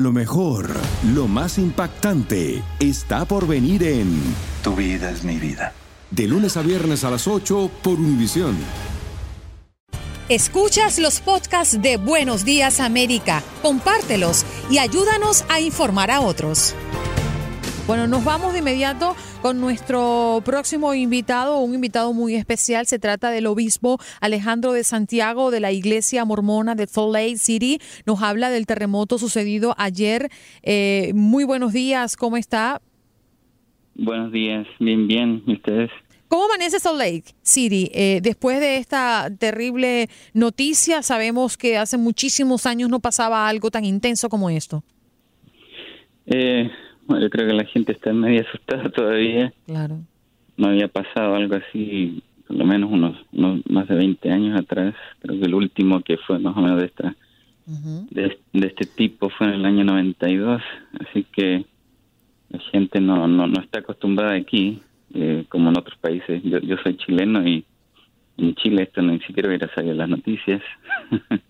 Lo mejor, lo más impactante, está por venir en Tu vida es mi vida. De lunes a viernes a las 8 por Univisión. Escuchas los podcasts de Buenos Días América, compártelos y ayúdanos a informar a otros. Bueno, nos vamos de inmediato con nuestro próximo invitado, un invitado muy especial. Se trata del obispo Alejandro de Santiago de la Iglesia Mormona de Salt Lake City. Nos habla del terremoto sucedido ayer. Eh, muy buenos días, ¿cómo está? Buenos días, bien, bien. ¿Y ustedes? ¿Cómo amanece Salt Lake City? Eh, después de esta terrible noticia, sabemos que hace muchísimos años no pasaba algo tan intenso como esto. Eh, yo creo que la gente está medio asustada todavía. Claro. No había pasado algo así, por lo menos unos, unos más de 20 años atrás. Creo que el último que fue más o menos de esta de, de este tipo fue en el año 92. Así que la gente no, no, no está acostumbrada aquí, eh, como en otros países. Yo, yo soy chileno y en Chile esto ni siquiera hubiera salido en las noticias.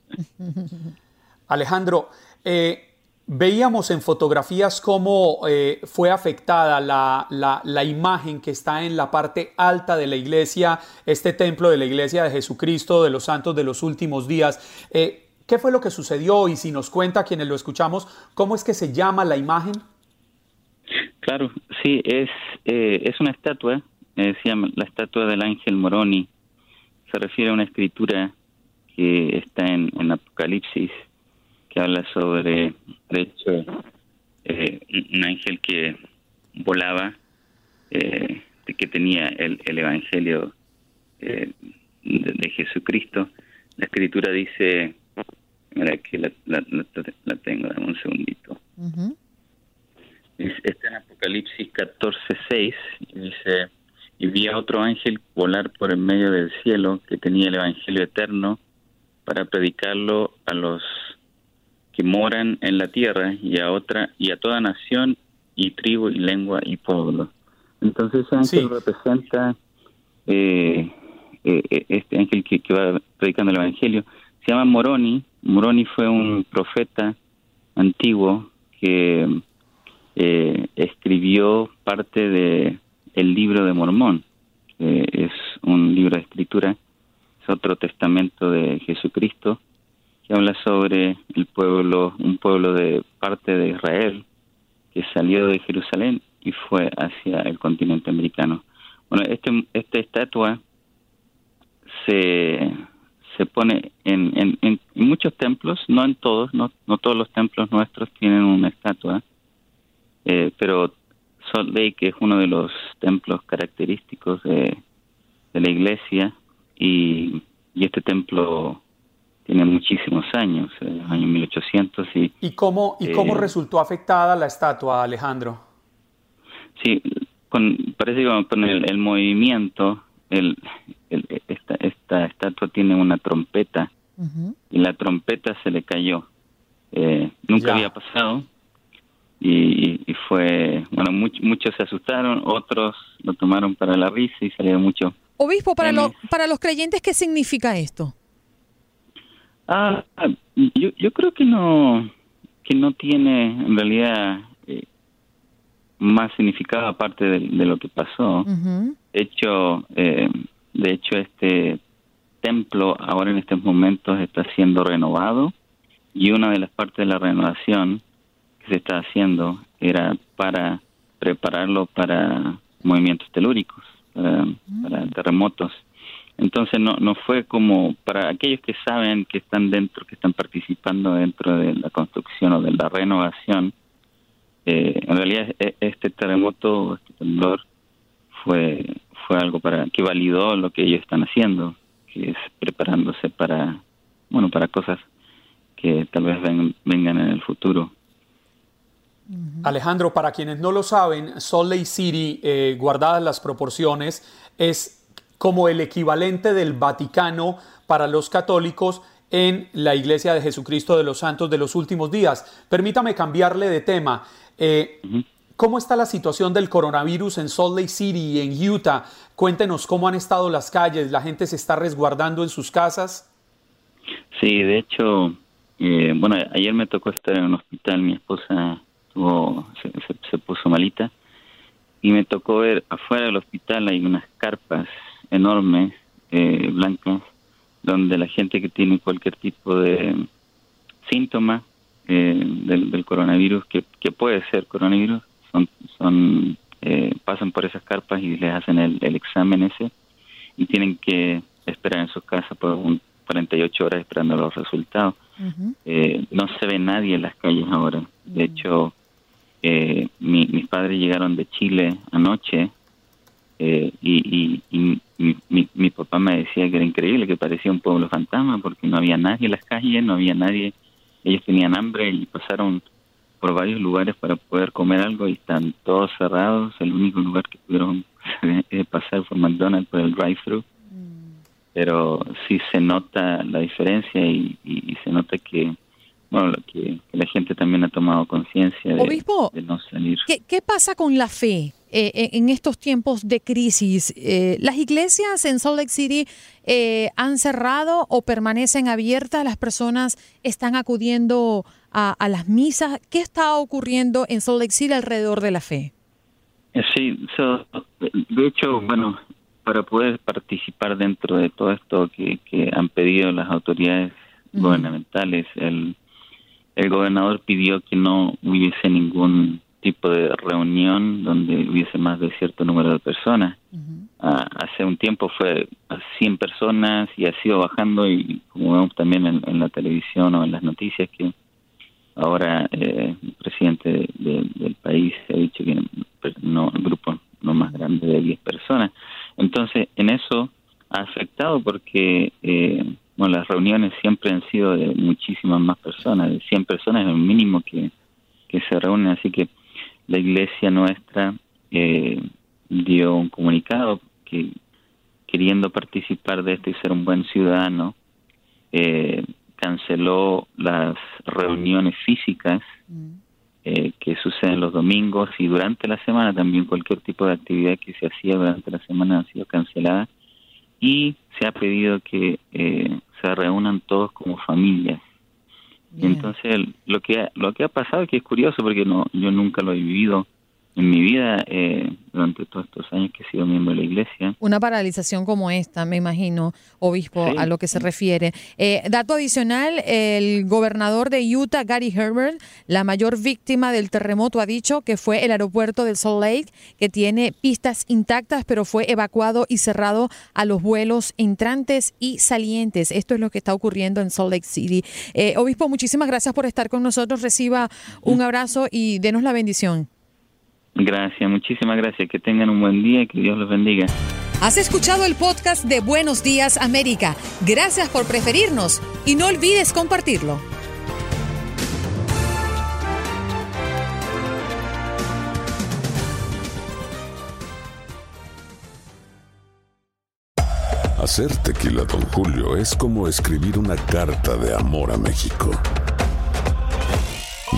Alejandro, eh, veíamos en fotografías cómo eh, fue afectada la, la, la, imagen que está en la parte alta de la iglesia, este templo de la iglesia de Jesucristo, de los santos de los últimos días. Eh, ¿Qué fue lo que sucedió? Y si nos cuenta quienes lo escuchamos, ¿cómo es que se llama la imagen? Claro, sí, es, eh, es una estatua, se llama la estatua del ángel Moroni. Se refiere a una escritura que está en, en Apocalipsis que habla sobre, de hecho, eh, un ángel que volaba, eh, que tenía el, el Evangelio eh, de, de, Jesucristo. La escritura dice, mira que la, la, la tengo, dame un segundito. Uh -huh. Está en Apocalipsis 14:6 y dice, y vi a otro ángel volar por en medio del cielo que tenía el Evangelio eterno para predicarlo a los que moran en la tierra y a otra y a toda nación y tribu y lengua y pueblo. Entonces ese ángel sí. representa eh, eh, este ángel que, que, va predicando el evangelio. Se llama Moroni. Moroni fue un profeta antiguo que eh, escribió parte de el libro de Mormón, que es un libro de escritura, es otro testamento de Jesucristo habla sobre el pueblo, un pueblo de parte de Israel que salió de Jerusalén y fue hacia el continente americano. Bueno, este, esta estatua se, se pone en, en, en, muchos templos, no en todos, no, no todos los templos nuestros tienen una estatua, eh, pero Salt Lake es uno de los templos característicos de, de la iglesia y, y este templo tiene muchísimos años, eh, año 1800. ¿Y, ¿Y cómo, y cómo eh, resultó afectada la estatua, Alejandro? Sí, con, parece que con el, el movimiento, el, el, esta, esta estatua tiene una trompeta uh -huh. y la trompeta se le cayó. Eh, nunca ya. había pasado y, y fue, bueno, much, muchos se asustaron, otros lo tomaron para la risa y salieron mucho. Obispo, para, lo, para los creyentes, ¿qué significa esto? Ah, yo, yo creo que no que no tiene en realidad eh, más significado aparte de, de, lo que pasó. Uh -huh. De hecho, eh, de hecho este templo ahora en estos momentos está siendo renovado y una de las partes de la renovación que se está haciendo era para prepararlo para movimientos telúricos, para, para terremotos. Entonces no, no fue como para aquellos que saben que están dentro, que están participando dentro de la construcción o de la renovación, eh, en realidad e, este terremoto, este temblor, fue, fue algo para que validó lo que ellos están haciendo, que es preparándose para, bueno, para cosas que tal vez vengan en el futuro. Alejandro, para quienes no lo saben, Salt Lake City, eh, guardadas las proporciones, es como el equivalente del Vaticano para los católicos en la Iglesia de Jesucristo de los Santos de los últimos días. Permítame cambiarle de tema. Eh, ¿Cómo está la situación del coronavirus en Salt Lake City y en Utah? Cuéntenos cómo han estado las calles, la gente se está resguardando en sus casas. Sí, de hecho, eh, bueno, ayer me tocó estar en un hospital, mi esposa se puso malita y me tocó ver afuera del hospital hay unas carpas enormes, eh, blancas, donde la gente que tiene cualquier tipo de síntoma eh, del, coronavirus, que, puede ser coronavirus, son, son eh, pasan por esas carpas y les hacen el, examen ese y tienen que esperar en sus casas por un 48 horas esperando los resultados. Eh, no se ve nadie en las calles ahora. De hecho, mis padres llegaron de Chile anoche eh, y, mi, mi, papá me decía que era increíble, que parecía un pueblo fantasma porque no había nadie en las calles, no había nadie, ellos tenían hambre y pasaron por varios lugares para poder comer algo y están todos cerrados, el único lugar que pudieron pasar fue McDonald's por el drive-thru, mm. pero sí se nota la diferencia y, se nota que bueno, que, la gente también ha tomado conciencia de, de, no salir. ¿qué, ¿Qué pasa con la fe? Eh, eh, en estos tiempos de crisis, eh, ¿las iglesias en Salt Lake City han cerrado o permanecen abiertas? ¿Las personas están acudiendo a, las misas? ¿Qué está ocurriendo en Salt Lake City alrededor de la fe? Sí, de hecho, bueno, para poder participar dentro de todo esto que, han pedido las autoridades gubernamentales, el, el gobernador pidió que no hubiese ningún tipo de reunión donde hubiese más de cierto número de personas. Ah, hace un tiempo fue a 100 personas y ha sido bajando y como vemos también en, la televisión o en las noticias que ahora eh, el presidente del país ha dicho que no el grupo no más grande de 10 personas. Entonces, en eso ha afectado porque eh, bueno, las reuniones siempre han sido de muchísimas más personas, de 100 personas es el mínimo que, que se reúnen, así que la iglesia nuestra eh, dio un comunicado que queriendo participar de esto y ser un buen ciudadano, eh, canceló las reuniones físicas mm. eh, que suceden los domingos y durante la semana también cualquier tipo de actividad que se hacía durante la semana ha sido cancelada y se ha pedido que se reúnan todos como familias entonces lo que lo que ha pasado que es curioso porque no yo nunca lo he vivido en mi vida eh, durante todos estos años que he sido miembro de la iglesia. Una paralización como esta, me imagino, obispo, a lo que se refiere. Eh, dato adicional, el gobernador de Utah, Gary Herbert, la mayor víctima del terremoto, ha dicho que fue el aeropuerto de Salt Lake, que tiene pistas intactas, pero fue evacuado y cerrado a los vuelos entrantes y salientes. Esto es lo que está ocurriendo en Salt Lake City. Eh, obispo, muchísimas gracias por estar con nosotros. Reciba un abrazo y denos la bendición. Gracias, muchísimas gracias. Que tengan un buen día y que Dios los bendiga. Has escuchado el podcast de Buenos Días América. Gracias por preferirnos y no olvides compartirlo. Hacer tequila, don Julio, es como escribir una carta de amor a México.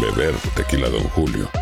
Beber tequila, don Julio